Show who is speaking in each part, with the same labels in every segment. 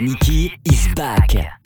Speaker 1: Nicky is back.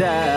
Speaker 2: that